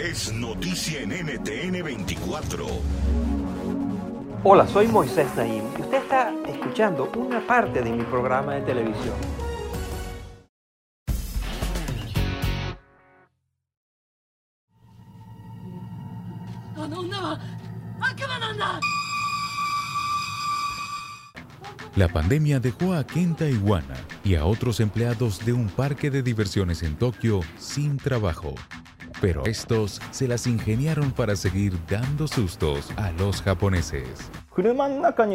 Es noticia en NTN 24. Hola, soy Moisés Naim y usted está escuchando una parte de mi programa de televisión. La pandemia dejó a Kenta Iwana y a otros empleados de un parque de diversiones en Tokio sin trabajo. Pero estos se las ingeniaron para seguir dando sustos a los japoneses.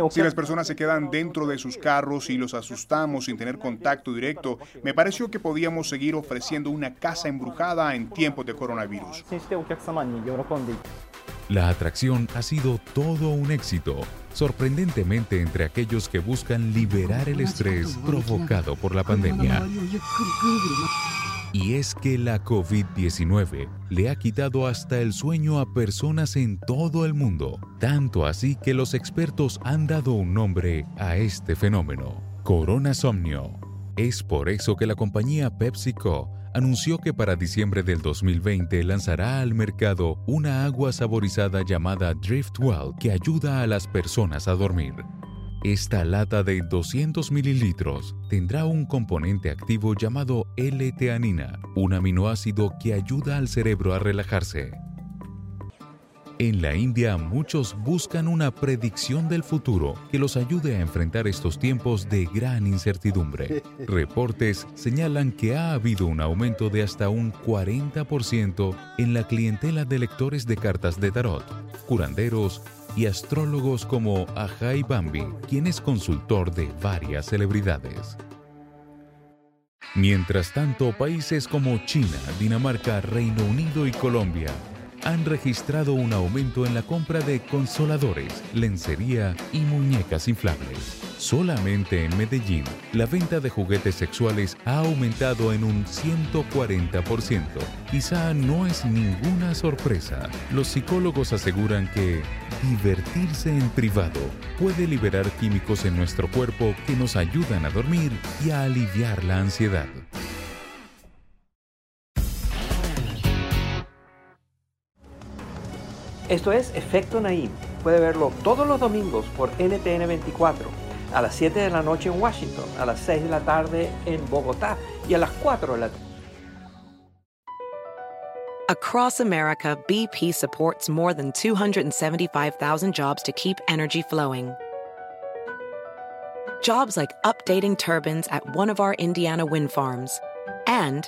Si las personas se quedan dentro de sus carros y los asustamos sin tener contacto directo, me pareció que podíamos seguir ofreciendo una casa embrujada en tiempos de coronavirus. La atracción ha sido todo un éxito, sorprendentemente entre aquellos que buscan liberar el estrés provocado por la pandemia. Y es que la COVID-19 le ha quitado hasta el sueño a personas en todo el mundo, tanto así que los expertos han dado un nombre a este fenómeno, coronasomnio. Es por eso que la compañía PepsiCo anunció que para diciembre del 2020 lanzará al mercado una agua saborizada llamada Driftwell que ayuda a las personas a dormir. Esta lata de 200 mililitros tendrá un componente activo llamado L-teanina, un aminoácido que ayuda al cerebro a relajarse. En la India muchos buscan una predicción del futuro que los ayude a enfrentar estos tiempos de gran incertidumbre. Reportes señalan que ha habido un aumento de hasta un 40% en la clientela de lectores de cartas de tarot, curanderos y astrólogos como Ajay Bambi, quien es consultor de varias celebridades. Mientras tanto, países como China, Dinamarca, Reino Unido y Colombia han registrado un aumento en la compra de consoladores, lencería y muñecas inflables. Solamente en Medellín, la venta de juguetes sexuales ha aumentado en un 140%. Quizá no es ninguna sorpresa. Los psicólogos aseguran que divertirse en privado puede liberar químicos en nuestro cuerpo que nos ayudan a dormir y a aliviar la ansiedad. Esto es Efecto Naim. Puede verlo todos los domingos por NTN 24, a las 7 de la noche en Washington, a las 6 de la tarde en Bogotá y a las 4 de la tarde. Across America, BP supports more than 275,000 jobs to keep energy flowing. Jobs like updating turbines at one of our Indiana wind farms and